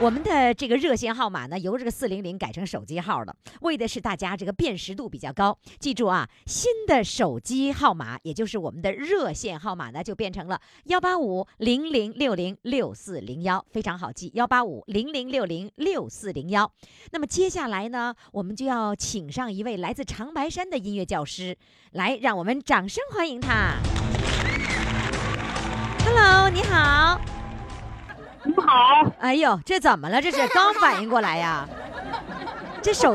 我们的这个热线号码呢，由这个四零零改成手机号了，为的是大家这个辨识度比较高。记住啊，新的手机号码，也就是我们的热线号码呢，就变成了幺八五零零六零六四零幺，非常好记，幺八五零零六零六四零幺。那么接下来呢，我们就要请上一位来自长白山的音乐教师，来，让我们掌声欢迎他。Hello，你好。你好，哎呦，这怎么了？这是 刚反应过来呀？这手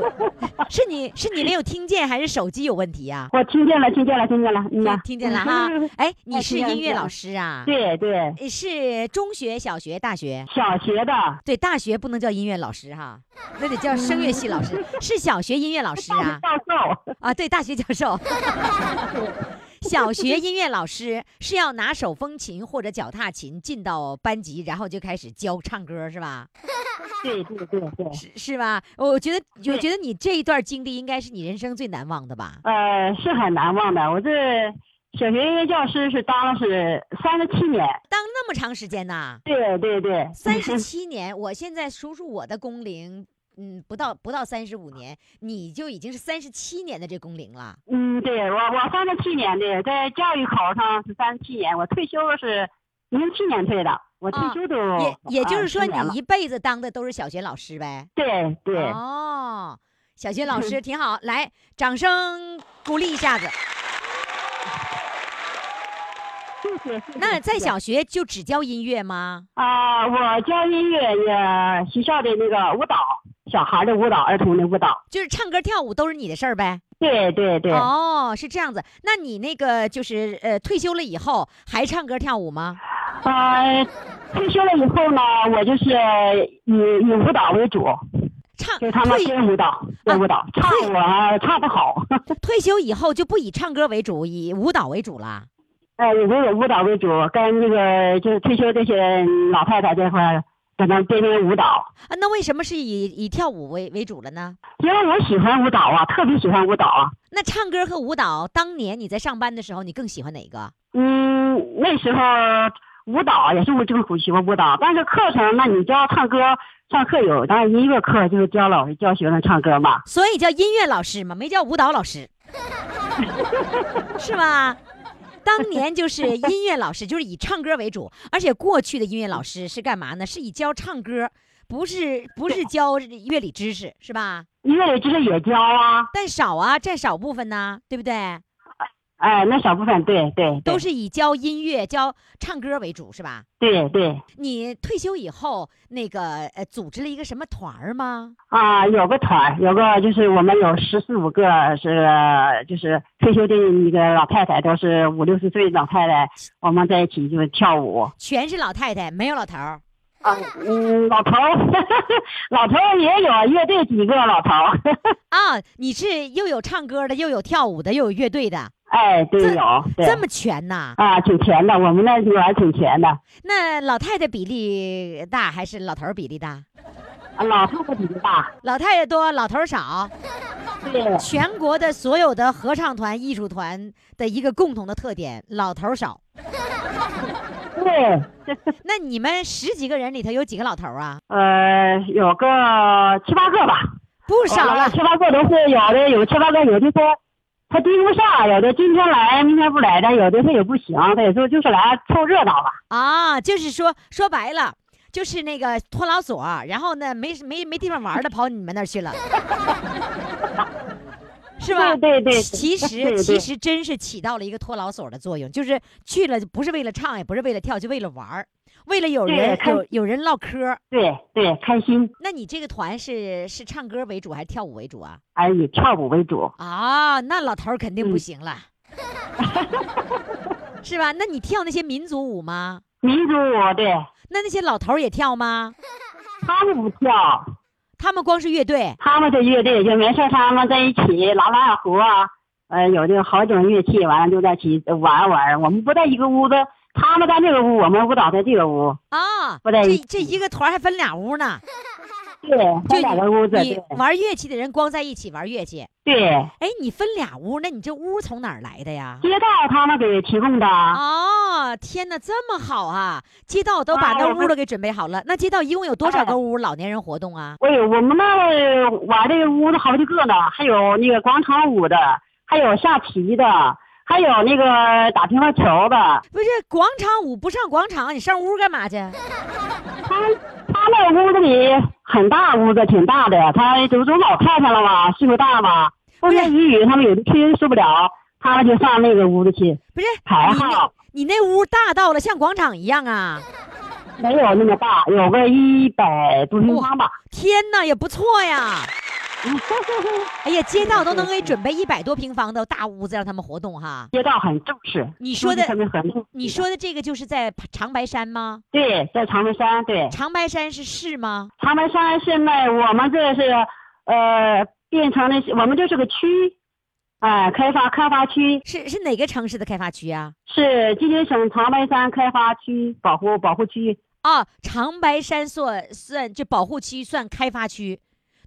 是你是你没有听见，还是手机有问题呀？我听见了，听见了，听见了，听听见了哈。哎，你是音乐老师啊？对对，是中学、小学、大学？小学的。对，大学不能叫音乐老师哈，那得叫声乐系老师。是小学音乐老师啊？教授啊，对，大学教授。小学音乐老师是要拿手风琴或者脚踏琴进到班级，然后就开始教唱歌，是吧？对对对对，是是吧？我觉得，我觉得你这一段经历应该是你人生最难忘的吧？呃，是很难忘的。我这小学音乐教师是当了是三十七年，当那么长时间呐？对对对，三十 七年。我现在数数我的工龄。嗯，不到不到三十五年，你就已经是三十七年的这工龄了。嗯，对我我三十七年的，在教育考上是三十七年，我退休是零七年退的，我退休都也也就是说你一辈子当的都是小学老师呗？对对。哦，小学老师挺好，来，掌声鼓励一下子。那在小学就只教音乐吗？啊，我教音乐也学校的那个舞蹈。小孩的舞蹈，儿童的舞蹈，就是唱歌跳舞都是你的事儿呗。对对对。哦，是这样子。那你那个就是呃，退休了以后还唱歌跳舞吗？呃，退休了以后呢，我就是以以舞蹈为主，唱就他们编舞蹈，编舞蹈，唱我唱不好。退休以后就不以唱歌为主，以舞蹈为主了。呃，以舞蹈为主，跟那个就是退休这些老太太这块儿。在那编编舞蹈啊？那为什么是以以跳舞为为主了呢？因为我喜欢舞蹈啊，特别喜欢舞蹈啊。那唱歌和舞蹈，当年你在上班的时候，你更喜欢哪个？嗯，那时候舞蹈也是我正喜欢舞蹈，但是课程那你教唱歌上课有，但是音乐课就是教老师教学生唱歌嘛。所以叫音乐老师嘛，没叫舞蹈老师，是吗？当年就是音乐老师，就是以唱歌为主，而且过去的音乐老师是干嘛呢？是以教唱歌，不是不是教乐理知识，是吧？乐理知识也教啊，但少啊，占少部分呢，对不对？哎，那小部分对对，都是以教音乐、教唱歌为主，是吧？对对。你退休以后，那个呃，组织了一个什么团儿吗？啊，有个团，有个就是我们有十四五个是就是退休的一个老太太，都是五六十岁老太太，我们在一起就是跳舞。全是老太太，没有老头儿。啊，嗯，老头儿，老头儿也有乐队几个老头儿。啊，你是又有唱歌的，又有跳舞的，又有乐队的。哎，对有，这么全呐！啊，挺全的，我们那女儿挺全的。那老太太比例大还是老头儿比例大？啊，老太太比例大。老太太多，老头儿少。对。全国的所有的合唱团、艺术团的一个共同的特点，老头儿少。对。那你们十几个人里头有几个老头儿啊？呃，有个七八个吧。不少了。七八个都是有的，有七八个有的说。他盯不上，有的今天来，明天不来的，有的他也不行，他有时候就是来凑热闹吧。啊，就是说说白了，就是那个托老所，然后呢，没没没地方玩的，跑你们那儿去了，是吧？对对。其实其实真是起到了一个托老所的作用，就是去了不是为了唱，也不是为了跳，就为了玩儿。为了有人有有人唠嗑，对对，开心。那你这个团是是唱歌为主还是跳舞为主啊？哎，以跳舞为主。啊，那老头肯定不行了，是吧？那你跳那些民族舞吗？民族舞，对。那那些老头也跳吗？他们不跳。他们光是乐队，他们的乐队就没事，他们在一起拉拉胡啊，呃，有这个好几种乐器，完了就在一起玩玩。我们不在一个屋子，他们在这个屋，我们舞蹈在这个屋。啊，不在这这一个团还分俩屋呢，对，就分两个屋子。你玩乐器的人光在一起玩乐器。对，哎，你分俩屋，那你这屋从哪儿来的呀？街道他们给提供的。哦，天哪，这么好啊！街道都把那屋都给准备好了。那街道一共有多少个屋？老年人活动啊？哎呦，我们那玩这个屋子好几个呢，还有那个广场舞的，还有下棋的，还有那个打乒乓球的。不是广场舞不上广场，你上屋干嘛去？他他那屋子里很大，屋子挺大的，他都都老太太了嘛，岁数大嘛，风是言雨语他们有的去受不了，他们就上那个屋子去不是排号。你那屋大到了像广场一样啊！没有那么大，有个一百多平方吧。天哪，也不错呀！哎呀，街道都能给准备一百多平方的大屋子让他们活动哈。街道很正式，你说的你说的这个就是在长白山吗？对，在长白山，对，长白山是市吗？长白山现在我们这是呃变成了，我们这是个区，哎、开发开发区是是哪个城市的开发区啊？是吉林省长白山开发区保护保护区，哦，长白山算算这保护区算开发区，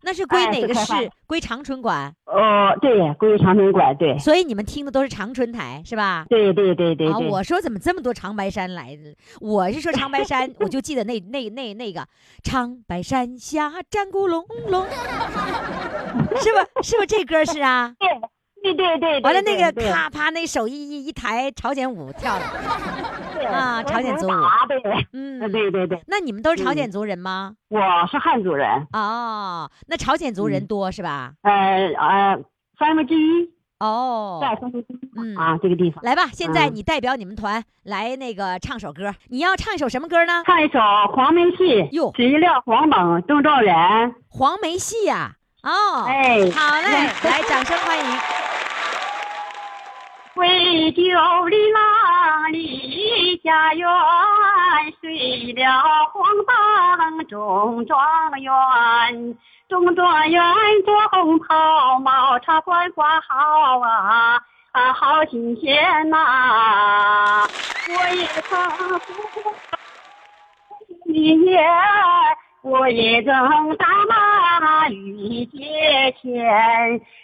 那是归哎哪个市？归长春管。哦，对，归长春管，对，所以你们听的都是长春台是吧？对对对对啊，对，我说怎么这么多长白山来的？我是说长白山，我就记得那那那那个长白山下战鼓隆隆，是吧？是不是这歌是啊？对对对对，完了那个对咔啪那手一一一抬朝鲜舞跳了，啊朝鲜族舞。嗯，对对对，那你们都是朝鲜嗯族人吗？我是汉族人，哦，那朝鲜族人嗯。多是吧？呃呃，三分之一，哦，在三分之一。嗯。啊，这个地方。来吧，现在嗯。你代表你们团来那个唱首歌，你要唱一首什么歌呢？唱一首黄梅戏，哟十一料黄猛邓兆元，黄梅戏呀、哦，哎，好嘞，来，掌声欢迎。为救里郎离家园，睡了黄榜中状元，中状元着红袍，帽插冠挂好啊啊，好新鲜呐、我也曾一夜，我也正打马遇阶前，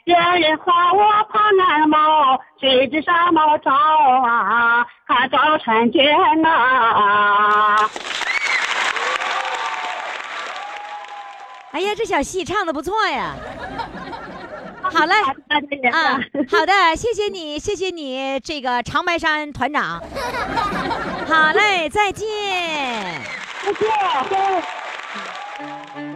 人人夸我胖安毛，谁知上毛照啊，他照婵娟呐。哎呀，这小戏唱的不错呀。好嘞，啊，啊，好的，谢谢你，谢谢你，这个长白山团长。好嘞，再见。再见，再见。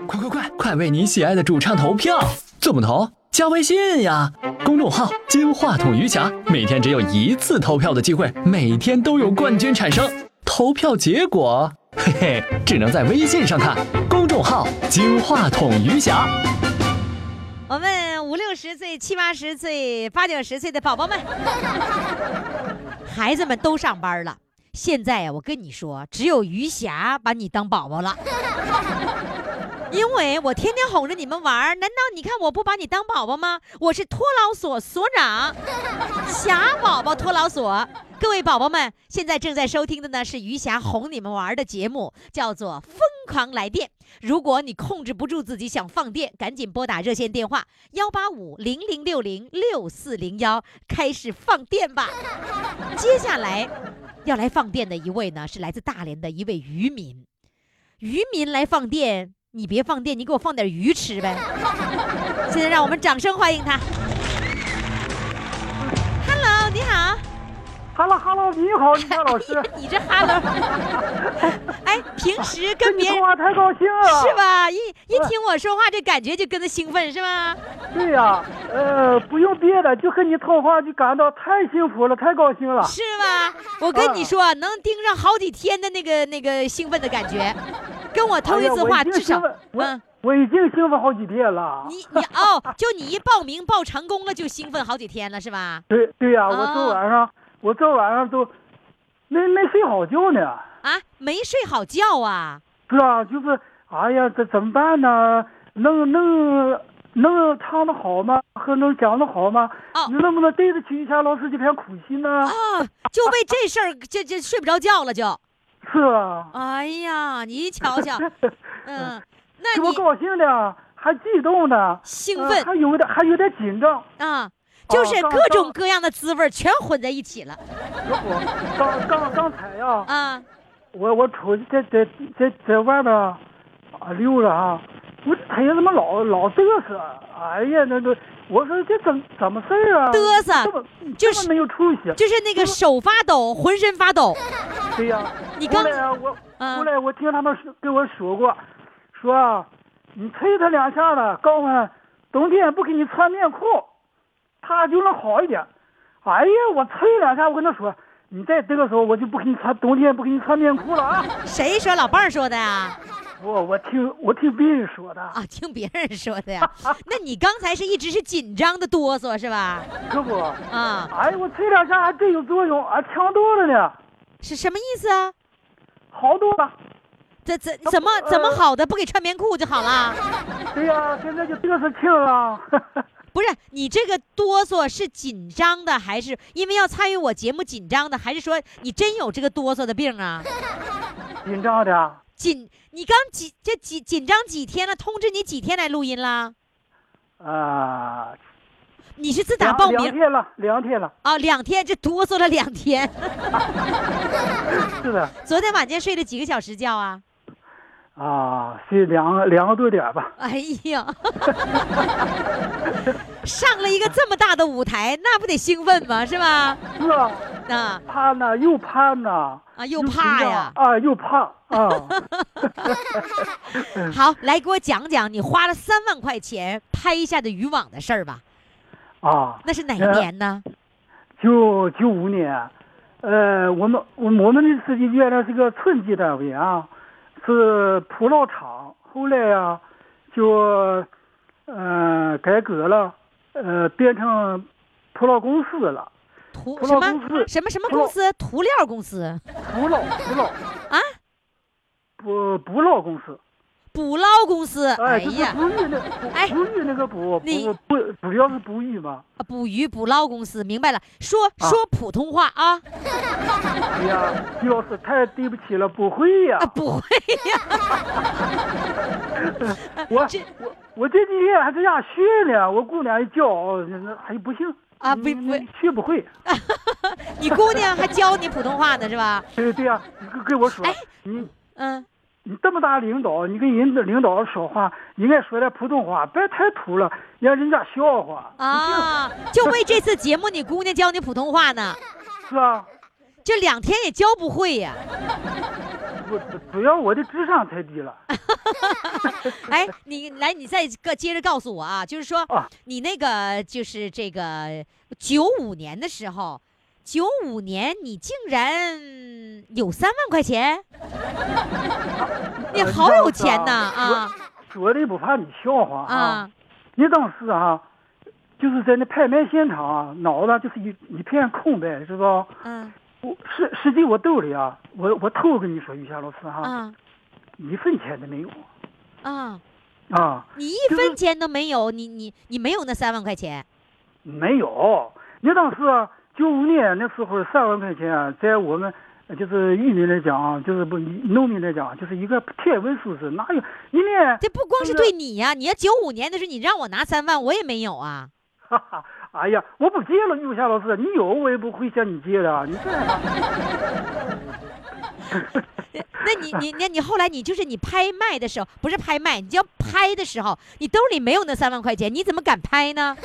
快快快，快为你喜爱的主唱投票！怎么投？加微信呀，公众号“金话筒余霞”，每天只有一次投票的机会，每天都有冠军产生。投票结果，嘿嘿，只能在微信上看。公众号“金话筒余霞”。我们五六十岁、七八十岁、八九十岁的宝宝们，孩子们都上班了。现在呀，我跟你说，只有余霞把你当宝宝了。因为我天天哄着你们玩儿，难道你看我不把你当宝宝吗？我是托老所所长，霞宝宝托老所。各位宝宝们，现在正在收听的呢是余霞哄你们玩的节目，叫做《疯狂来电》。如果你控制不住自己想放电，赶紧拨打热线电话幺八五零零六零六四零幺，开始放电吧。接下来要来放电的一位呢，是来自大连的一位渔民。渔民来放电，你别放电，你给我放点鱼吃呗。现在让我们掌声欢迎他。Hello，你好。哈喽哈喽，你好，于霞老师，你这 Hello，哎，平时跟跟你别人说话太高兴了，是？吧？一一听我说话，这感觉就跟着兴奋，是吧？对呀、呃，不用别的，就和你通话就感到太幸福了，太高兴了。是吧？我跟你说，能盯上好几天的那个那个兴奋的感觉，跟我通一次话，至少，我嗯，我已经兴奋好几天了。你你哦，就你一报名报成功了，就兴奋好几天了，是吧？对对呀、哦我昨晚上我这晚上都没没睡好觉呢。啊，没睡好觉啊？是啊，就是哎呀，这怎么办呢？能能能唱的好吗？和能讲的好吗？哦你能不能对得起于霞老师这片苦心呢？啊，就为这事儿就就睡不着觉了就。是啊，哎呀，你瞧瞧，嗯，那你给我高兴的，还激动的，呃兴奋还有点还有点紧张。啊，就是各种各样的滋味儿全混在一起了刚刚刚才呀、啊。我我出去在在在在外边啊溜了啊，我他爷怎么老老嘚瑟？哎呀，那个我说这怎怎么事儿啊？嘚瑟就是没有出息。就是那个手发抖，浑身发抖。对呀、你刚后来啊，我嗯后来我听他们说跟我说过，说啊，你推他两下子，告诉他冬天不给你穿棉裤，他就能好一点。哎呀，我吹两下，我跟他说，你再嘚瑟，我就不给你穿，冬天不给你穿棉裤了啊！谁说老伴儿说的呀？不我听我听别人说的，啊，听别人说的呀。那你刚才是一直是紧张的哆嗦是吧？可不。啊，哎，我吹两下还真有作用，啊，强多了呢，是什么意思啊？好多了。怎怎怎么怎么好的？不给穿棉裤就好了？对呀、现在就嘚瑟轻了。不是你这个哆嗦是紧张的，还是因为要参与我节目紧张的，还是说你真有这个哆嗦的病啊？紧张的，紧，你刚几这几紧张几天了？通知你几天来录音啦？啊、你是自打报名两天了，两天了，啊？两天，这哆嗦了两天。是的，昨天晚间睡了几个小时觉啊？啊，是两个两个多点吧，哎呀，上了一个这么大的舞台，那不得兴奋吗？是吧？是啊，啊怕呢，又怕呢，啊，又怕呀！啊，又怕啊，好，来给我讲讲你花了三万块钱拍下的渔网的事儿吧。啊，那是哪一年呢？九九五年，呃，我们我我们的司机原来是个村级单位啊，是葡萄厂，后来呀、就呃改革了，呃变成葡萄公司了，捕涂什么什么什么公司？涂料公司捕捞捕捞啊？捕捕捞公司，捕捞公司。哎呀，捕鱼那哎捕捕鱼那个捕你捕捕主要是捕鱼嘛，啊捕鱼捕捞公司，明白了。说啊说普通话啊 哎呀，于老师太对不起了，不会呀啊，，不会呀。我这我我这几天还在家学呢，我姑娘一教，那那还不行啊不不学不会。你姑娘还教你普通话呢是吧？对对呀、你跟跟我说哎，你嗯，你这么大领导，你跟人的领导说话，应该说点普通话，别太土了，让人家笑话。啊，就为这次节目，你姑娘教你普通话呢，是啊，这两天也教不会呀。我主要我的智商太低了。哎，你来，你再个接着告诉我啊，就是说啊你那个就是这个九五年的时候，九五年你竟然有三万块钱，你呃好有钱呐啊啊！说的不怕你笑话啊！你当时啊，就是在那拍卖现场啊，脑子就是一一片空白，知道？嗯我实实际我兜里啊，我我偷跟你说，于霞老师哈、啊一分钱都没有啊！啊，你一分钱都没有，你你你没有那三万块钱没有。你当时啊，九五年那时候三万块钱啊，在我们呃就是渔民来讲啊，就是不农民来讲，就是一个天文数字，哪有一年？这不光是对你呀、你要九五年的时候你让我拿三万，我也没有啊。哈哈，哎呀，我不借了，玉霞老师，你有我也不会向你借的，你这。那你你那你后来你就是你拍卖的时候，不是拍卖，你就要拍的时候，你兜里没有那三万块钱，你怎么敢拍呢？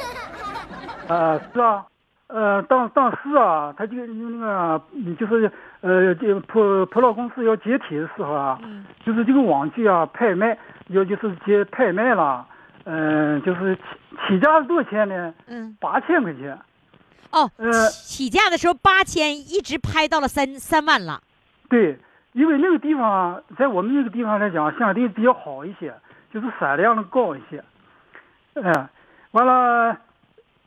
啊，是啊，呃，当当时啊，他就那个，嗯就是呃，这普普劳公司要解体的时候啊，嗯就是这个网剧啊，拍卖要就是接拍卖了，嗯、就是起起价是多少钱呢？嗯，八千块钱。哦，呃起起价的时候八千，一直拍到了三三万了。对，因为那个地方啊，在我们那个地方来讲，相对比较好一些，就是产量能高一些。哎、完了，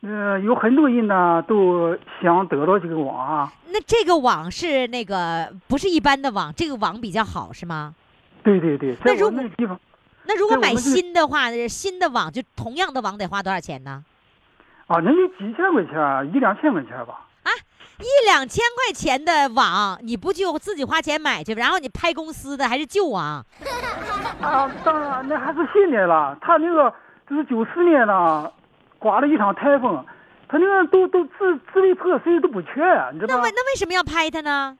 呃，有很多人呢都想得到这个网啊。那这个网是那个不是一般的网，这个网比较好是吗？对对对，在那如果我们那个地方，那如果买新的话，新的网就同样的网得花多少钱呢？啊，那得几千块钱，一两千块钱吧。啊。一两千块钱的网，你不就自己花钱买去，然后你拍公司的还是旧网？啊，当然那还是新的了。他那个就是九四年呢，刮了一场台风，他那个都都支支离破碎都不全，你知道吧那为？那为什么要拍它呢？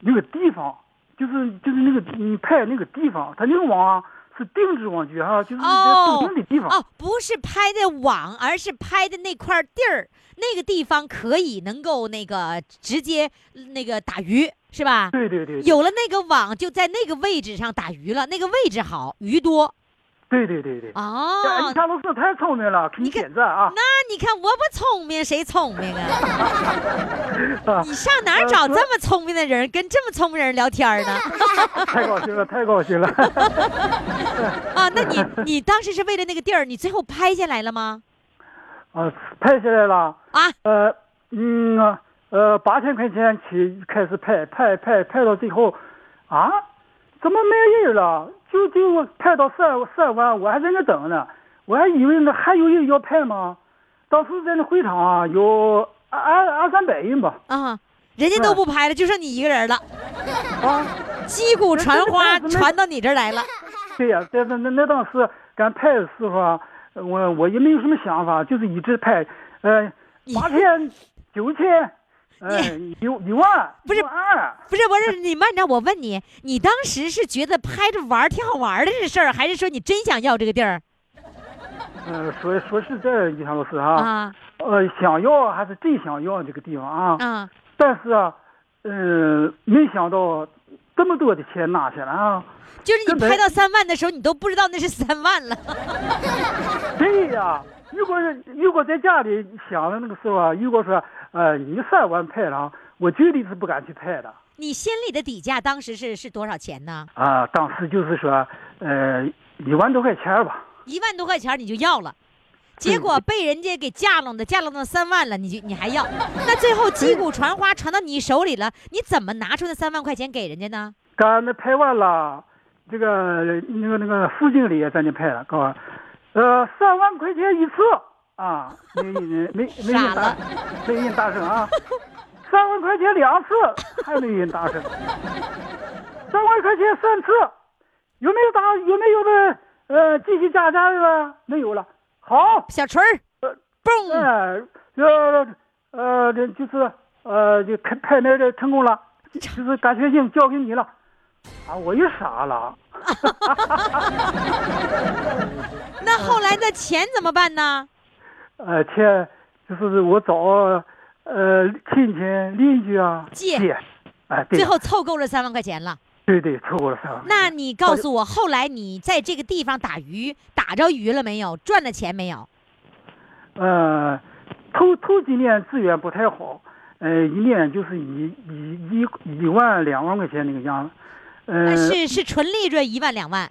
那个地方就是就是那个你拍那个地方，他那个网啊是定制网具哈，就是在哦特定的地方。哦，不是拍的网，而是拍的那块地儿，那个地方可以能够那个直接那个打鱼，是吧？对对对，对有了那个网，就在那个位置上打鱼了，那个位置好，鱼多。对对对对。哎，哦你，看老师太聪明了，给你点赞啊！那你看我不聪明，谁聪明啊？啊你上哪儿找这么聪明的人，跟这么聪明人聊天呢？太高兴了，太高兴了。啊，那你你当时是为了那个地儿，你最后拍下来了吗？啊，拍下来了。啊，呃，嗯啊呃，八千块钱起开始拍，拍拍拍到最后，啊，怎么没人了？就就拍到十二十二万，我还在那等呢，我还以为那还有人要拍吗？当时在那会场啊，有二二二三百人吧，啊，人家都不拍了，就剩你一个人了，啊，击鼓传花传到你这儿来了。对呀、在那那那当时敢拍的时候啊，我我也没有什么想法，就是一直拍，呃，八千、九千，呃，一一万，不是二。不是不是，你慢着，我问你，你当时是觉得拍着玩儿挺好玩的这事儿，还是说你真想要这个地儿呃，说说实在，于强老师啊，啊呃，想要还是真想要这个地方啊，啊？但是啊，呃，没想到这么多的钱拿下来啊，就是你拍到三万的时候，你都不知道那是三万了。对呀、如果是如果在家里想的那个时候啊，如果说呃你三万拍了啊，我绝对是不敢去拍的你心里的底价当时是是多少钱呢？啊。当时就是说，呃，一万多块钱吧。一万多块钱你就要了，结果被人家给架拢的，架拢到三万了，你就你还要？那最后击鼓传花传到你手里了，你怎么拿出那三万块钱给人家呢？刚那拍完了，这个那个那个副经理也在那拍了，告诉我，呃，三万块钱一次啊，没人没没人打傻了，没人大声啊，三万块钱两次还没人大声，三万块钱三次，有没有打有没有的呃继续加价的了？没有了，好，小锤儿，呃嘣，呃呃呃这就是呃就拍拍那的成功了，就是感谢信交给你了。啊，我也傻了。那后来的钱怎么办呢？呃，钱就是我找呃亲戚邻居啊借哎，对最后凑够了三万块钱了。对对，凑够了三万。那你告诉我，后来你在这个地方打鱼，打着鱼了没有？赚了钱没有？呃，头头几年资源不太好，呃，一年就是一一一一万两万块钱那个样子。呃，呃是是纯利润一万两万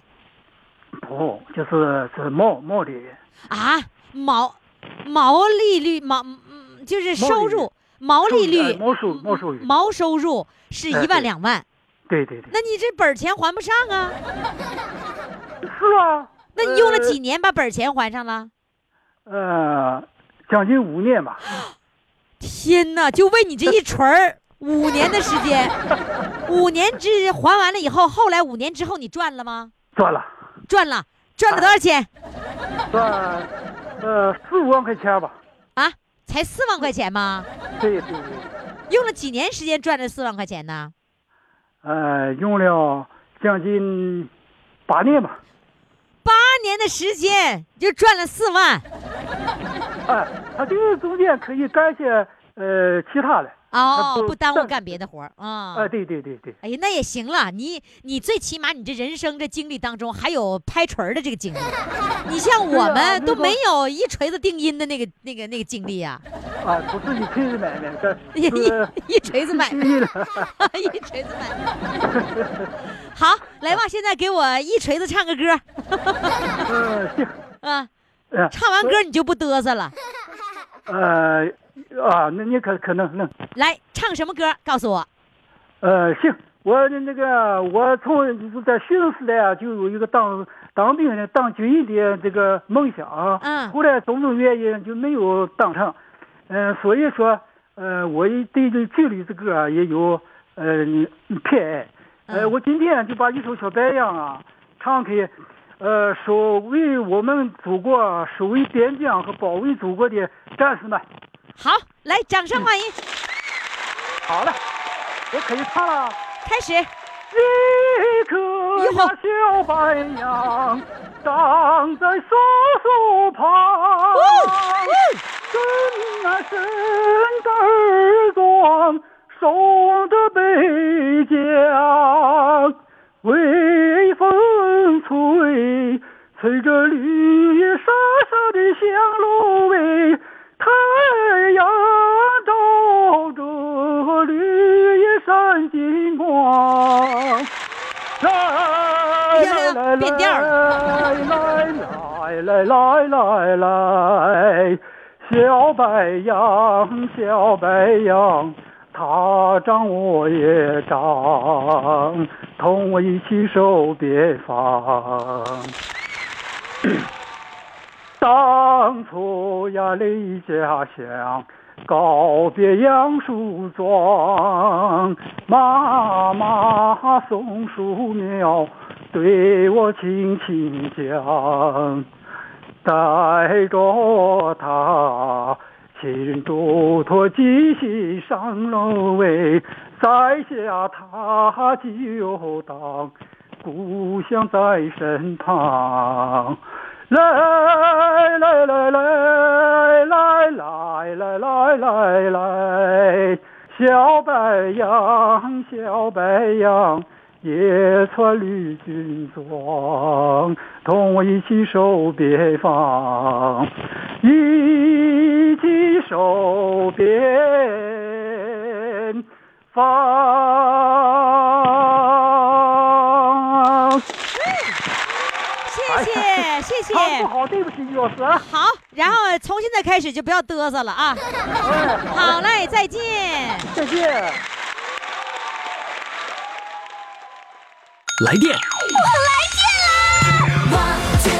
不，就是是毛毛利润。啊？毛毛利率毛嗯就是收入毛利率毛收毛收入毛收入是一万两万，对对对，那你这本钱还不上啊？是啊。那你用了几年把本钱还上了？呃，将近五年吧。天哪！就为你这一锤儿，五年的时间，五年之还完了以后，后来五年之后你赚了吗？赚了，赚了，赚了多少钱赚呃四五万块钱吧。啊？才四万块钱吗？对对对。用了几年时间赚这四万块钱呢？呃，用了将近八年吧。八年的时间就赚了四万哎，他这个中间可以干些呃其他的。哦，不不耽误干别的活儿啊。哎，对对对对，哎呀，那也行了，你你最起码你这人生这经历当中还有拍锤儿的这个经历，你像我们都没有一锤子定音的那个那个那个经历呀、啊，不 是一锤子买卖，这一一锤子买卖，一锤子买卖。好，来吧，现在给我一锤子唱个歌嗯，行，啊，呃唱完歌你就不嘚瑟了。呃啊，那你可可能能来唱什么歌？告诉我。呃行，我的那个我从就是在学生时代啊，就有一个当当兵的当军人的这个梦想。嗯后来种种原因就没有当成。嗯、所以说，呃，我也对这纪律这歌啊也有呃偏爱。呃，嗯我今天就把一首小白杨啊唱给，呃，守卫我们祖国、守卫边疆和保卫祖国的战士们。好，来，掌声欢迎，好嘞，我可以唱了。开始。一颗呀小白杨，长在叔叔旁，深啊深的耳光，守望着北疆，微风吹，吹着绿叶沙沙的香芦苇，太阳照着绿叶闪金光。来来来变调来来来来来来，小白杨小白杨，它长我也长，同我一起守边防。当初呀离家乡，告别杨树庄，妈妈松树苗对我轻轻讲，带着他亲嘱托记心上楼喂，在下他就当故乡在身旁。来来来来来来来来来来，小白杨小白杨，也穿绿军装，同我一起守边防，一起守边防。谢谢 谢谢。唱不好，对不起于老师啊。好，然后从现在开始就不要嘚瑟了啊。好嘞，再见。再见。来电，我来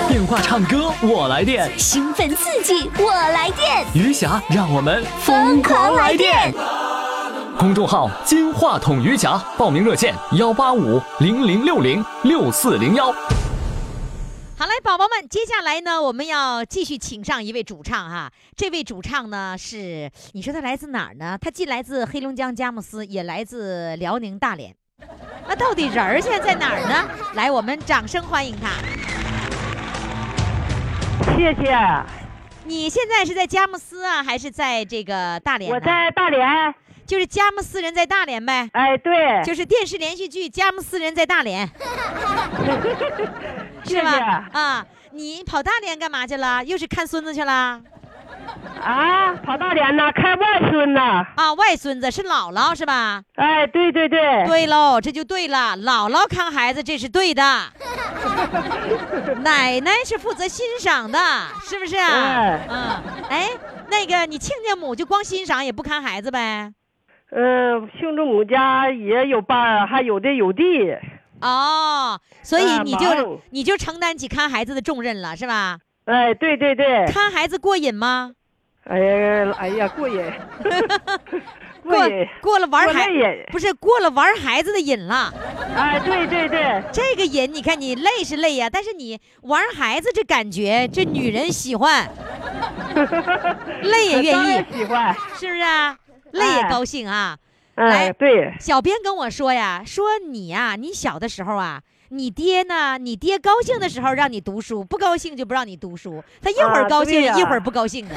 电话唱歌我来电，兴奋刺激，我来电，余霞让我们疯狂来电。公众号“金话筒余霞”，报名热线：幺八五零零六零六四零幺。好嘞，宝宝们，接下来呢，我们要继续请上一位主唱哈。这位主唱呢是，你说他来自哪儿呢？他既来自黑龙江佳木斯，也来自辽宁大连。那到底人儿现在在哪儿呢？来，我们掌声欢迎他。谢谢，你现在是在佳木斯啊，还是在这个大连？我在大连。就是佳木斯人在大连呗。哎，对，就是电视连续剧《佳木斯人在大连》，是吧？谢啊，你跑大连干嘛去了？又是看孙子去了？啊，跑大连呢，看外孙呢。啊，外孙子是姥姥是吧？哎，对对对，对喽，这就对了，姥姥看孩子这是对的，奶奶是负责欣赏的，是不是啊？哎嗯，哎，那个你亲家母就光欣赏也不看孩子呗？嗯、姓郑母家也有伴儿，还有的有地。哦，所以啊你就、忙你就承担起看孩子的重任了，是吧？哎，对对对，看孩子过瘾吗？哎呀，哎呀，过瘾，过过了玩孩累瘾不是过了玩孩子的瘾了。哎，对对对，这个瘾，你看你累是累呀，但是你玩孩子这感觉，这女人喜欢，累也愿意，喜欢。是不是啊？累也哎高兴啊。来哎，对，小编跟我说呀，说你呀，你小的时候啊，你爹呢，你爹高兴的时候让你读书，不高兴就不让你读书，他一会儿啊高兴、一会儿不高兴的。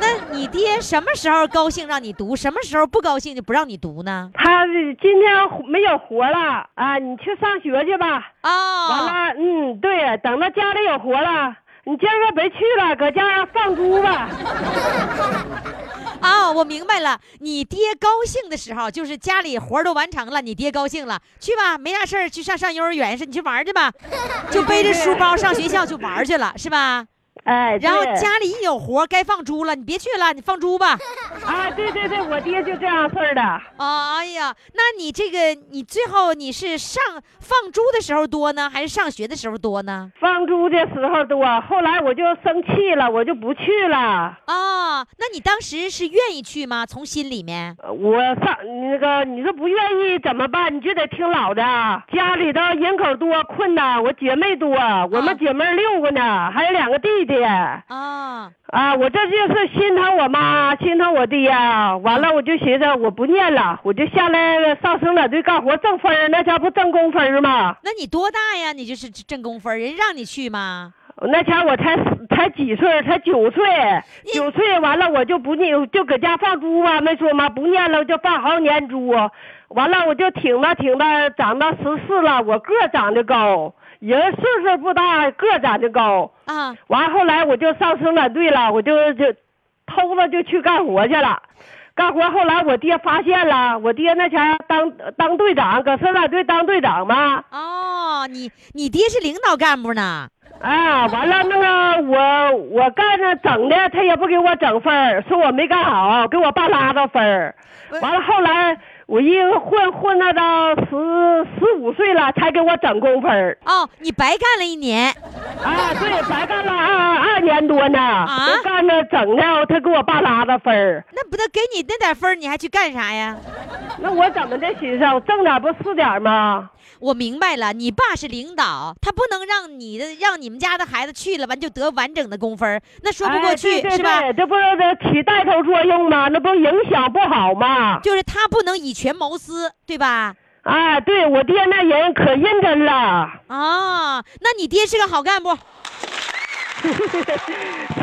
那你爹什么时候高兴让你读，什么时候不高兴就不让你读呢？他今天没有活了啊，你去上学去吧。哦，完了，嗯，对，等到家里有活了，你今儿个别去了，搁家放猪吧。啊、我明白了，你爹高兴的时候，就是家里活都完成了，你爹高兴了，去吧，没啥事儿，去上上幼儿园去，你去玩去吧，就背着书包上学校就玩去了，是吧？哎，然后家里一有活儿该放猪了，你别去了，你放猪吧。啊，对对对，我爹就这样式儿的。啊，哎呀，那你这个你最后你是上放猪的时候多呢，还是上学的时候多呢？放猪的时候多，后来我就生气了，我就不去了。啊，那你当时是愿意去吗？从心里面？呃我上那个，你说不愿意怎么办？你就得听老的。家里头人口多，困难。我姐妹多，我们姐妹六个呢，还有两个弟弟。啊，啊，我这就是心疼我妈，心疼我爹。完了，我就寻思我不念了，我就下来上生产队干活挣分儿，那家不挣工分儿吗？那你多大呀？你就是挣工分儿，人让你去吗？那前儿我才才几岁，才九岁，九岁完了我就不念，就搁家放猪吧，没说吗？不念了，我就放好几年猪。完了我就挺着挺着，长到十四了，我个儿长得高，人岁数不大，个儿长得高。啊，完后来我就上生产队了，我就就偷着就去干活去了。干活后来我爹发现了，我爹那前当当队长，搁生产队当队长嘛。哦，你你爹是领导干部呢？啊，完了那个我我干着整的，他也不给我整分儿，说我没干好，给我爸拉着分儿。完了后来我一混混了到十十五岁了，才给我整工分儿。哦，你白干了一年。啊，对，白干了二二年多呢，啊都干着整的，他给我爸拉的分儿。那不得给你那点分儿，你还去干啥呀？那我怎么的寻思，我挣点不是点吗？我明白了，你爸是领导，他不能让你的让你们家的孩子去了完就得完整的工分儿，那说不过哎去、对对是吧？这不是这起带头作用吗？那不影响不好吗？就是他不能以权谋私，对吧？啊，对我爹那人可认真了，啊，那你爹是个好干部，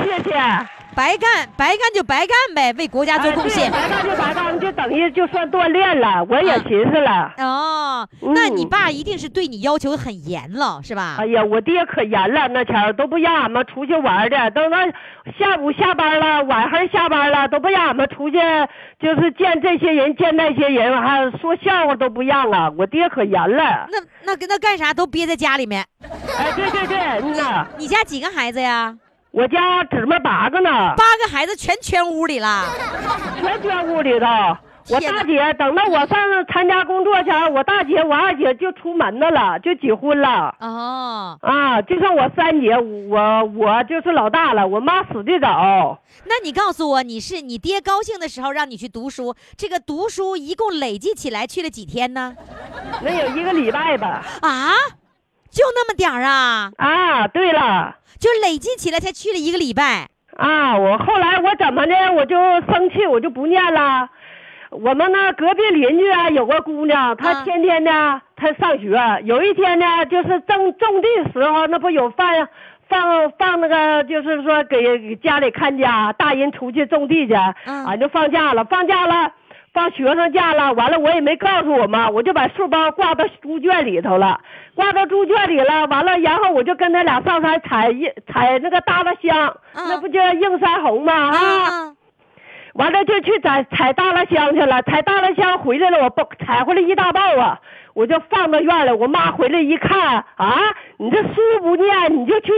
谢谢。白干白干就白干呗，为国家做贡献。哎白干就白干，就等于就算锻炼了。我也啊寻思了，哦，那你嗯爸一定是对你要求很严了，是吧？哎呀，我爹可严了，那前儿都不让俺们出去玩的，等到下午下班了，晚上下班了，都不让俺们出去，就是见这些人，见那些人，还说笑话都不让啊。我爹可严了。那那跟那干啥都憋在家里面。哎，对对对，嗯呐，你家几个孩子呀？我家姊妹八个呢，八个孩子全圈屋里了。全圈屋里头。我大姐等到我上参加工作前，我大姐、我二姐就出门子了，就结婚了。哦，啊，就剩我三姐，我我就是老大了。我妈死的早，那你告诉我，你是你爹高兴的时候让你去读书，这个读书一共累计起来去了几天呢？能有一个礼拜吧。啊，就那么点儿啊？啊，对了，就累计起来才去了一个礼拜。啊，我后来我怎么的，我就生气，我就不念了。我们那隔壁邻居啊，有个姑娘，她啊天天呢，她上学。有一天呢，就是正种地时候，那不有饭放放那个，就是说给给家里看家，大人出去种地去，嗯俺就放假了，放假了。放学生假了，完了我也没告诉我妈，我就把书包挂到猪圈里头了，挂到猪圈里了，完了，然后我就跟他俩上山采一采那个大拉香，嗯那不叫映山红吗？啊，啊，完了就去采采大拉香去了，采大拉香回来了，我抱采回来一大包啊，我就放到院里。我妈回来一看啊，你这书不念，你就去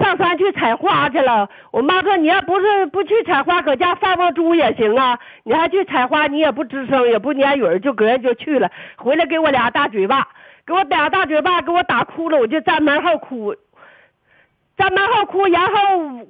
上山去采花去了。我妈说你要不是不去采花，搁家放放猪也行啊。你还去采花，你也不吱声，也不撵语儿，就搁人就去了。回来给我俩大嘴巴，给我俩大嘴巴，给我打哭了，我就站门后哭。站门后哭，然后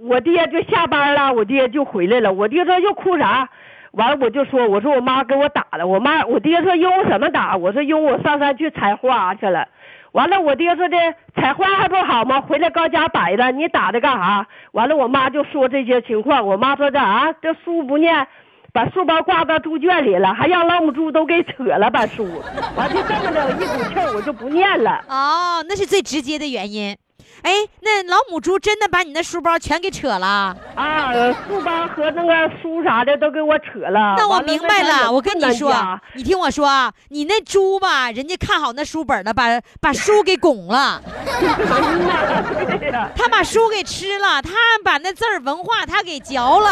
我爹就下班了，我爹就回来了。我爹说又哭啥？完了我就说，我说我妈给我打了。我妈我爹说因为什么打？我说因为我上山去采花去了。完了我爹说的采花还不好吗？回来搁家摆着，你打的干啥？完了我妈就说这些情况。我妈说这啊，这书不念。把书包挂到猪圈里了，还让老母猪都给扯了，把书，完就这么的，一股气我就不念了。哦，那是最直接的原因。哎，那老母猪真的把你那书包全给扯了？啊，书包和那个书啥的都给我扯了。那我明白了，我跟你说，你听我说啊，你那猪吧，人家看好那书本了，把把书给拱了，他把书给吃了，他把那字儿文化他给嚼了，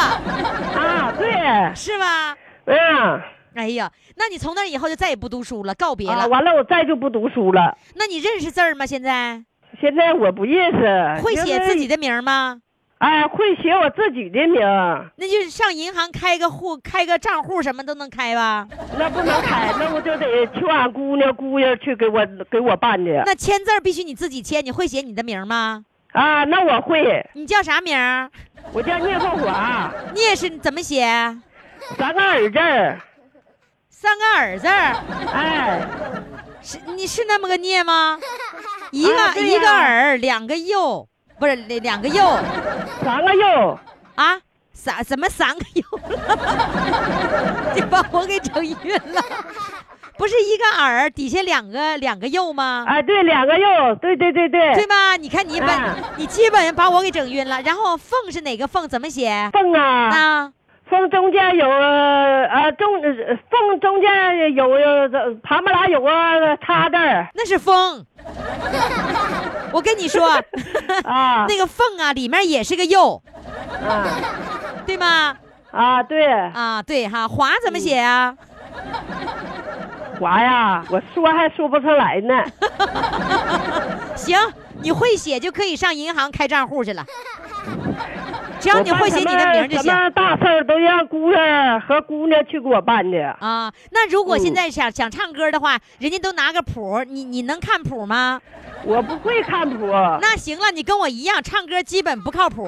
啊，对，是吧？嗯，哎呀，那你从那以后就再也不读书了，告别啊，了。完了我再就不读书了。那你认识字儿吗？现在现在我不认识，会写自己的的名吗？哎，会写我自己的名，那就是上银行开个户、开个账户，什么都能开吧？那不能开，那我就得求俺姑娘姑爷去给我给我办的。那签字必须你自己签，你会写你的名吗？啊，那我会，你叫啥名？我叫聂凤华，聂是怎么写？三个耳字儿，三个耳字儿，哎，是你是那么个念吗？一个、一个耳，两个右，不是两个右三个右，啊？三怎么三个右？你把我给整晕了。不是一个耳底下两个两个右吗？啊，对，两个右，对对对对，对吧？你看你把、啊你基本把我给整晕了。然后凤是哪个凤？怎么写？凤啊，啊，凤中间有呃中呃凤中间有呃旁边拉有个叉字儿那是风。我跟你说，啊 那个缝啊，里面也是个又，啊对吗？啊，对，啊，对哈，华怎么写啊？华呀，我说还说不出来呢。行，你会写就可以上银行开账户去了。只要你会写你的名儿就行什么大事儿都让姑娘和姑娘去给我办的。啊。那如果现嗯在想、想唱歌的话，人家都拿个谱，你你能看谱吗？我不会看谱，那行了，你跟我一样，唱歌基本不靠谱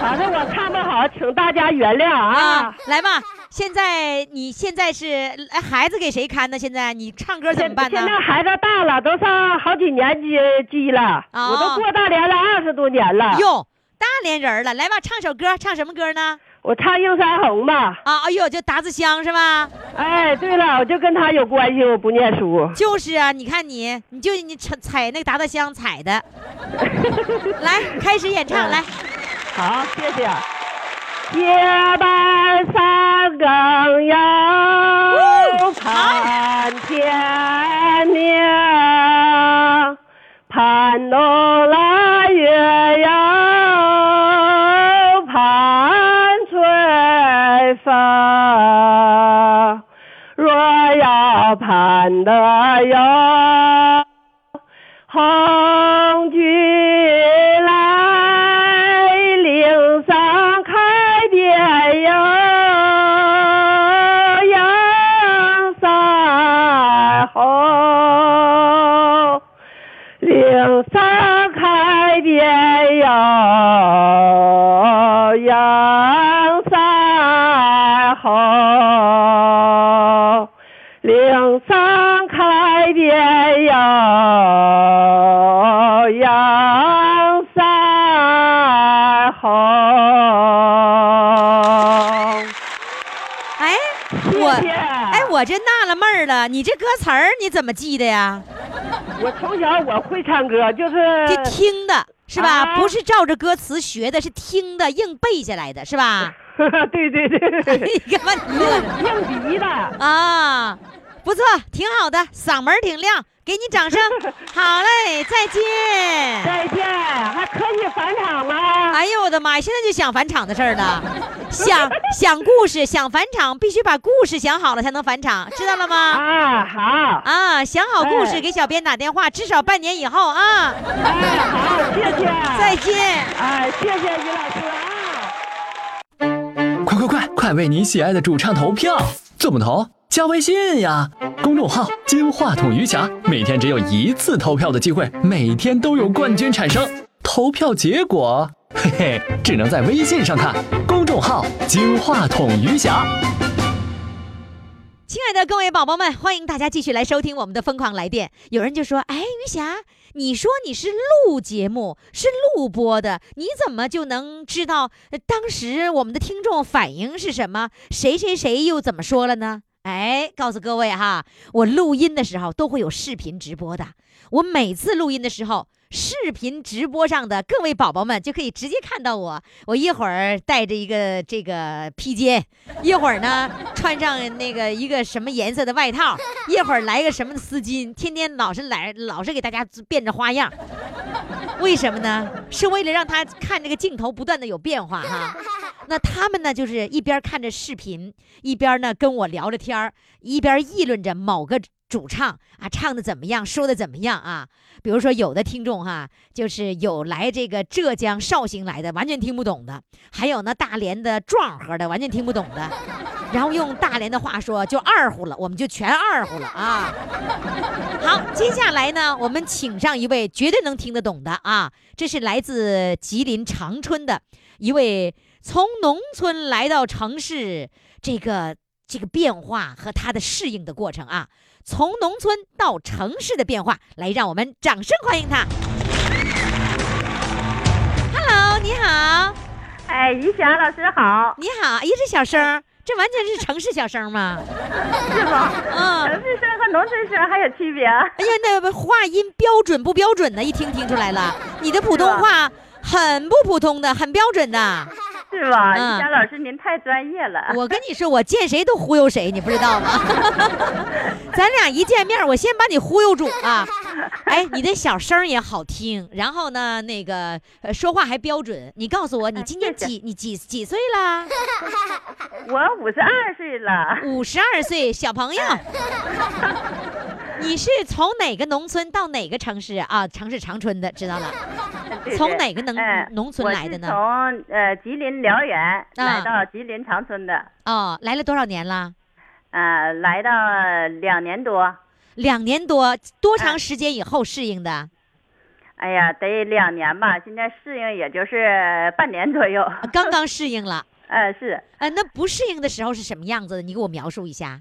反正我唱不好，请大家原谅啊。来吧，现在你现在是哎孩子给谁看呢？现在你唱歌怎么办呢现？在孩子大了，都上好几年级级了，哦我都过大连了二十多年了。哟，大连人了，来吧，唱首歌，唱什么歌呢？我唱《映山红》吧。啊，哎呦，就达子香是吧？哎，对了，我就跟他有关系，我不念书。就是啊，你看你，你就你踩踩那个达子香踩的，来开始演唱来。好，谢谢。夜半三更又盼天明，盼冬腊月又要盼得有红军这歌词儿你怎么记的呀？我从小我会唱歌，就是就听的是吧？啊不是照着歌词学的，是听的，硬背下来的是吧？对 对对，你干嘛你乐着硬鼻的。啊？不错，挺好的，嗓门儿挺亮，给你掌声。好嘞，再见。再见，还可以返场吗？哎呦我的妈呀！现在就想返场的事儿了，想 想故事，想返场，必须把故事想好了才能返场，知道了吗？啊，好，啊，想好故事哎给小编打电话，至少半年以后啊。哎，好，谢谢，再见。哎，谢谢于老师啊。快快快，快为你喜爱的主唱投票！怎么投？加微信呀，公众号“金话筒余霞”，每天只有一次投票的机会，每天都有冠军产生。投票结果，嘿嘿，只能在微信上看。公众号“金话筒余霞”。亲爱的各位宝宝们，欢迎大家继续来收听我们的《疯狂来电》。有人就说：“哎，于霞，你说你是录节目，是录播的，你怎么就能知道当时我们的听众反应是什么？谁谁谁又怎么说了呢？”哎，告诉各位哈，我录音的时候都会有视频直播的。我每次录音的时候，视频直播上的各位宝宝们就可以直接看到我。我一会儿带着一个这个披肩，一会儿呢穿上那个一个什么颜色的外套，一会儿来个什么丝巾，天天老是来老是给大家变着花样。为什么呢？是为了让他看这个镜头不断的有变化哈。那他们呢，就是一边看着视频，一边呢跟我聊着天，一边议论着某个主唱啊唱的怎么样，说的怎么样啊。比如说有的听众哈，就是有来这个浙江绍兴来的，完全听不懂的；还有呢大连的壮河的，完全听不懂的。然后用大连的话说，就二胡了，我们就全二胡了啊。好，接下来呢，我们请上一位绝对能听得懂的啊，这是来自吉林长春的一位从农村来到城市这个这个变化和他的适应的过程啊，从农村到城市的变化，来让我们掌声欢迎他。Hello，你好，哎，于霞老师好，你好，哎呀，这小声，这完全是城市小声吗？是吗？嗯，城市声和农村声还有区别？哎呀，那个话音标准不标准的，一听听出来了。你的普通话很不普通的，很标准的。是吧？嗯于霞老师您太专业了。我跟你说，我见谁都忽悠谁，你不知道吗？咱俩一见面，我先把你忽悠住啊！哎，你的小声也好听，然后呢，那个呃说话还标准。你告诉我，你 今年几？你几几岁了？我五十二岁了，五十二岁，小朋友。你是从哪个农村到哪个城市啊？城市长春的，知道了。从哪个农哎农村来的呢从呃吉林辽源来到吉林长春的，哦，来了多少年了？呃，来到两年多，两年多，多长哎时间以后适应的？哎呀，得两年吧，现在适应也就是半年左右。刚刚适应了。嗯，是，呃，那不适应的时候是什么样子的？你给我描述一下。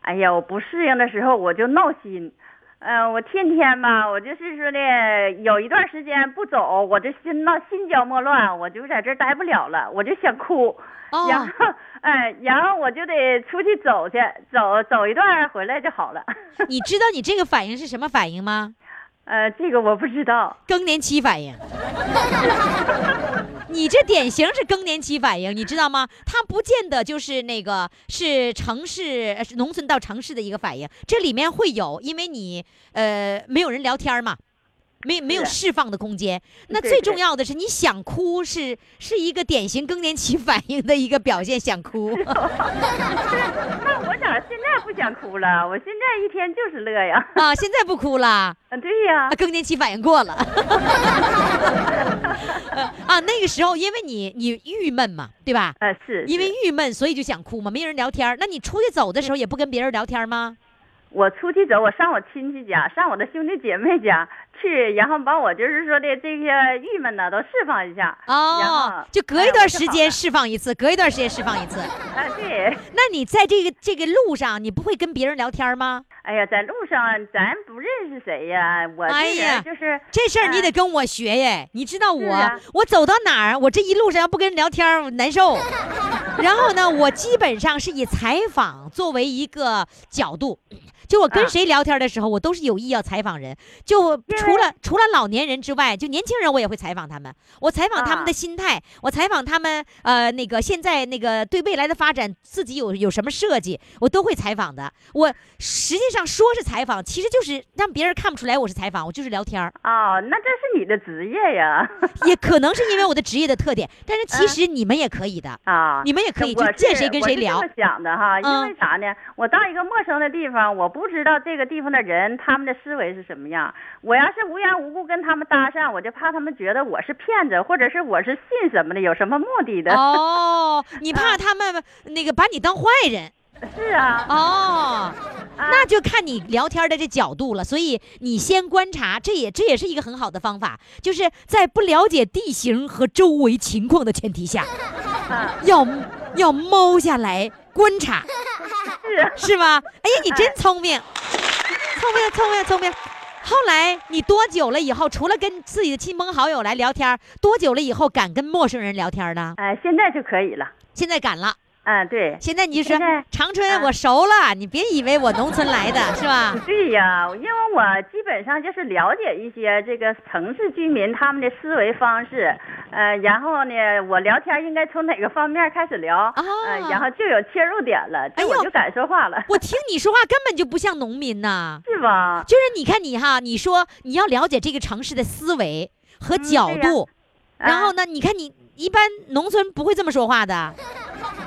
哎呀，我不适应的时候我就闹心，嗯、我天天吧，我就是说的，有一段时间不走，我这心闹心焦莫乱，我就在这儿待不了了，我就想哭，然哦，后，哎，然后我就得出去走去，走走一段回来就好了。你知道你这个反应是什么反应吗？呃，这个我不知道，更年期反应。你这典型是更年期反应，你知道吗？它不见得就是那个是城市、农村到城市的一个反应，这里面会有，因为你呃没有人聊天嘛，没没有释放的空间。那最重要的是，你想哭是是一个典型更年期反应的一个表现，想哭。那我咋现在不想哭了？我现在一天就是乐呀。啊，现在不哭了。嗯，对呀啊，，更年期反应过了。呃 啊，那个时候因为你你郁闷嘛，对吧？呃，是，因为郁闷，所以就想哭嘛，没人聊天儿。那你出去走的时候也不跟别人聊天吗？我出去走，我上我亲戚家，上我的兄弟姐妹家去，然后把我就是说的这些郁闷呢都释放一下。哦，就隔一哎段时间释放一次，隔一段时间释放一次。啊，对。那你在这个这个路上，你不会跟别人聊天吗？哎呀，在路上咱不认识谁呀，我这哎呀人就是这事儿你哎得跟我学耶，你知道我，啊我走到哪儿，我这一路上要不跟人聊天，我难受。然后呢，我基本上是以采访作为一个角度，就我跟啊谁聊天的时候，我都是有意要采访人。就除了除了老年人之外，就年轻人我也会采访他们。我采访他们的啊心态，我采访他们呃那个现在那个对未来的发展自己有有什么设计，我都会采访的。我实际上说是采访，其实就是让别人看不出来我是采访，我就是聊天儿。哦，那这是你的职业呀。也可能是因为我的职业的特点，但是其嗯实你们也可以的，啊，你们也可以就见谁跟谁聊我是这么想的哈，因嗯为啥呢？我到一个陌生的地方，我不知道这个地方的人 他们的思维是什么样。我要是无缘无故跟他们搭讪，我就怕他们觉得我是骗子，或者是我是信什么的，有什么目的的。哦，你怕他们那个把你当坏人 是啊，哦，啊那就看你聊天的这角度了。所以你先观察，这也这也是一个很好的方法，就是在不了解地形和周围情况的前提下，啊要要猫下来观察，是是吧？哎呀，你真聪明，聪明聪明聪明。后来你多久了以后，除了跟自己的亲朋好友来聊天，多久了以后敢跟陌生人聊天呢？哎，现在就可以了。现在敢了。嗯，对。现在你就说长春啊我熟了，你别以为我农村来的是吧？对呀，因为我基本上就是了解一些这个城市居民他们的思维方式，呃，然后呢，我聊天应该从哪个方面开始聊，呃，然后就有切入点了，啊哎我就敢说话了，我听你说话根本就不像农民呐，是吧？就是你看你哈，你说你要了解这个城市的思维和角度，然后啊呢，你看你一般农村不会这么说话的。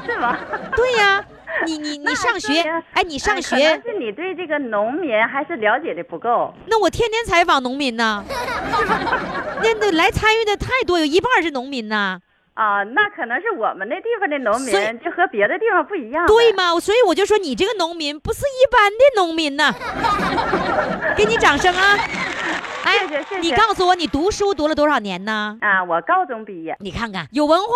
是吗？对呀，你你你上学，哎，你上学能，是你对这个农民还是了解的不够。那我天天采访农民呢，那那来参与的太多，有一半是农民呢，啊，那可能是我们那地方的农民就和别的地方不一样。对？吗？所以我就说你这个农民不是一般的农民呢，给你掌声啊！哎谢谢谢谢你告诉我，你读书读了多少年呢？啊，我高中毕业。你看看，有文化，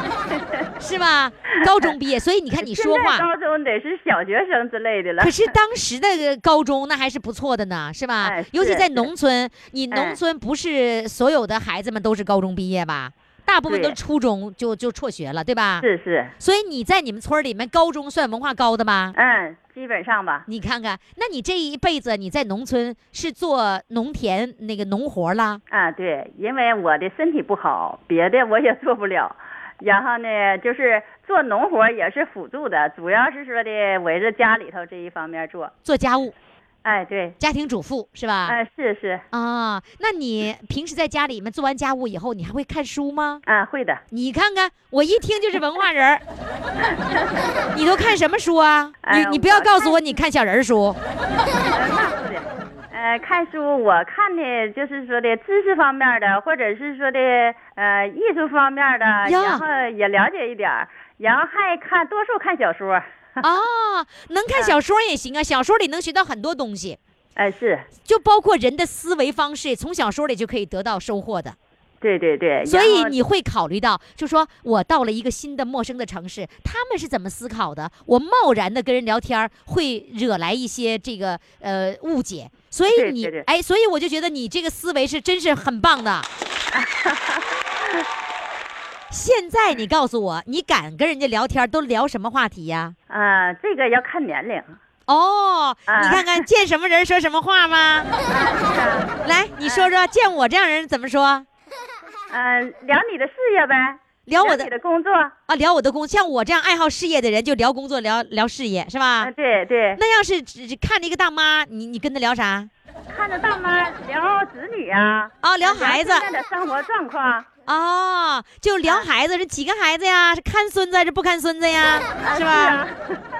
是吧？高中毕业，所以你看你说话。高中得是小学生之类的了。可是当时的高中那还是不错的呢，是吧？哎是尤其在农村，你农哎村不是所有的孩子们都是高中毕业吧？大部分都初中就就辍学了，对吧？是是，所以你在你们村里面，高中算文化高的吗？嗯，基本上吧。你看看，那你这一辈子你在农村是做农田那个农活啦？啊，对，因为我的身体不好，别的我也做不了。然后呢，就是做农活也是辅助的，主要是说的围着家里头这一方面做。做家务，哎，对，家庭主妇是吧？哎，是是，啊，那你平时在家里面做完家务以后，你还会看书吗？啊，会的。你看看，我一听就是文化人儿。你都看什么书啊？你你不要告诉我你看小人书。呃看书我看的就是说的知识方面的，或者是说的呃艺术方面的，然后也了解一点儿，然后还看多数看小说。啊，能看小说也行啊，小说里能学到很多东西，哎，是就包括人的思维方式，从小说里就可以得到收获的。对对对，所以你会考虑到，就说我到了一个新的陌生的城市，他们是怎么思考的？我贸然的跟人聊天，会惹来一些这个呃误解。所以你哎，所以我就觉得你这个思维是真是很棒的。现在你告诉我，你敢跟人家聊天都聊什么话题呀？啊、这个要看年龄。哦，啊你看看见什么人说什么话吗？来，你说说，见我这样人怎么说？嗯、聊你的事业呗，聊我的你的工作。啊，聊我的工，像我这样爱好事业的人，就聊工作，聊聊事业，是吧？啊，对对，那要是只只看着一个大妈，你你跟她聊啥？看着大妈聊子女啊，哦，聊孩子现在的生活状况。哦，就聊孩子，是几个孩子呀？是看孙子还是不看孙子呀？是吧？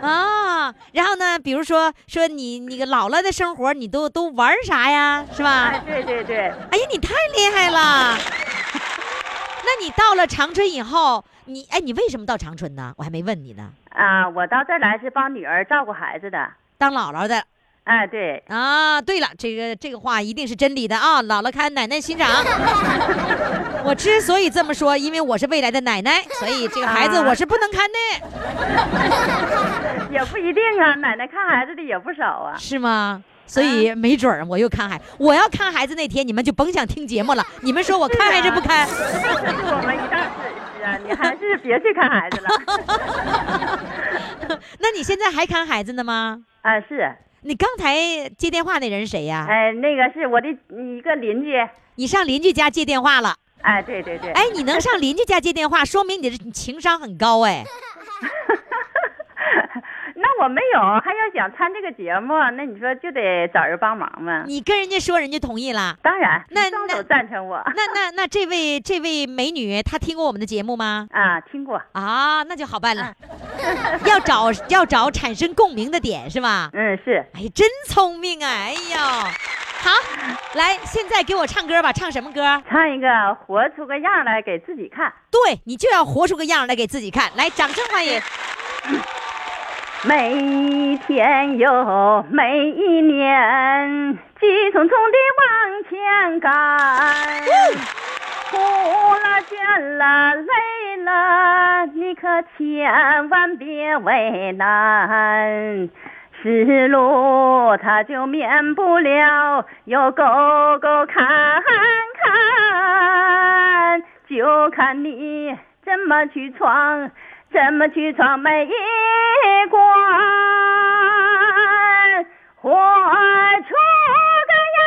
啊，然后呢，比如说说你你个老了的生活，你都都玩啥呀？是吧哎，？对对对，哎呀，你太厉害了！那你到了长春以后，你哎，你为什么到长春呢？我还没问你呢。啊，我到这儿来是帮女儿照顾孩子的。当姥姥的哎，对，啊，对了，这个这个话一定是真理的啊！姥姥看奶奶欣赏。我之所以这么说，因为我是未来的奶奶，所以这个孩子啊我是不能看的，也不一定啊，奶奶看孩子的也不少啊。是吗？所以没准儿我又看孩，我要看孩子那天，你们就甭想听节目了。你们说我看还是不看？这是我们一大损失啊！你还是别去看孩子了。那你现在还看孩子呢吗？啊，是，你刚才接电话那人是谁呀？哎，那个是我的一个邻居。你上邻居家接电话了？哎，对对对。哎，你能上邻居家接电话，说明你的情商很高哎。那我没有，还要想参这个节目，那你说就得找人帮忙嘛。你跟人家说，人家同意了。当然，那那双手赞成我。那那那这位这位美女，她听过我们的节目吗？啊，听过。啊，那就好办了。要找要找产生共鸣的点是吧？嗯，是。哎呀，真聪明啊！哎呦，好，来，现在给我唱歌吧，唱什么歌？唱一个活出个样来给自己看。对你就要活出个样来给自己看。来，掌声欢迎。每一天又每一年，急匆匆地往前赶。苦了、倦了、累了，你可千万别为难。是路它就免不了有沟沟坎坎，就看你怎么去闯，怎么去闯每一活出个样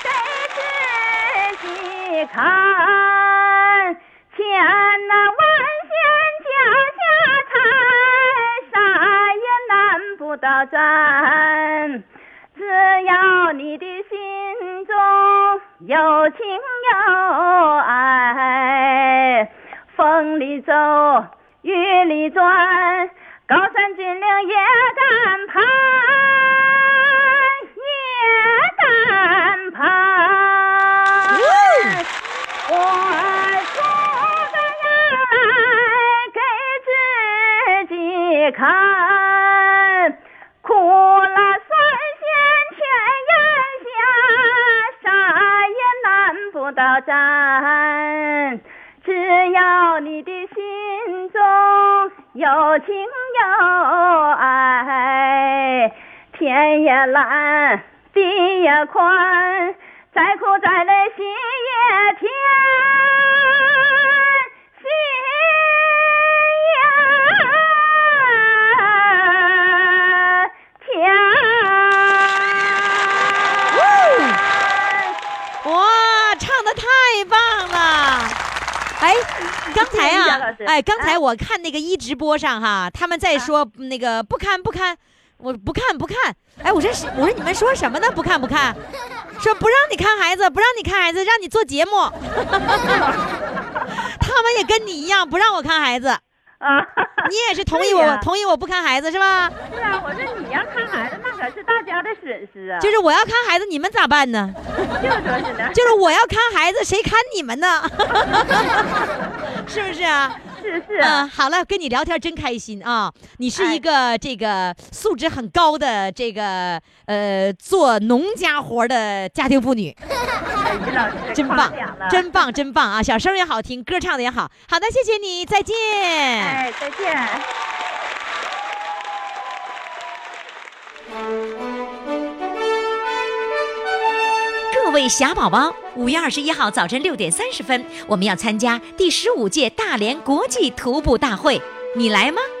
给自己看。千难万险脚下踩，啥也难不倒咱。只要你的心中有情有爱，风里走，雨里转，高山峻岭也敢攀，看，苦辣酸咸甜咽下，啥也难不倒咱。只要你的心中有情有爱，天也蓝，地也宽，哎，刚才啊，哎，刚才啊我看那个一直播上哈，他们在说那个不看不看，我不看不看。哎，我说是，我说你们说什么呢？不看不看，说不让你看孩子，不让你看孩子，让你做节目。他们也跟你一样，不让我看孩子。啊，你也是同意我同意我不看孩子是吧？是啊，我说你要看孩子，那可是大家的损失啊。就是我要看孩子，你们咋办呢？就说是呢，就是我要看孩子，谁看你们呢？是不是啊？是是嗯，啊，好了，跟你聊天真开心啊！你是一哎个这个素质很高的这个呃做农家活的家庭妇女，真棒真棒，真棒啊！小声也好听，歌唱的也好。好的，谢谢你，再见。哎，再见。各位小宝宝，五月二十一号早晨六点三十分，我们要参加第十五届大连国际徒步大会，你来吗？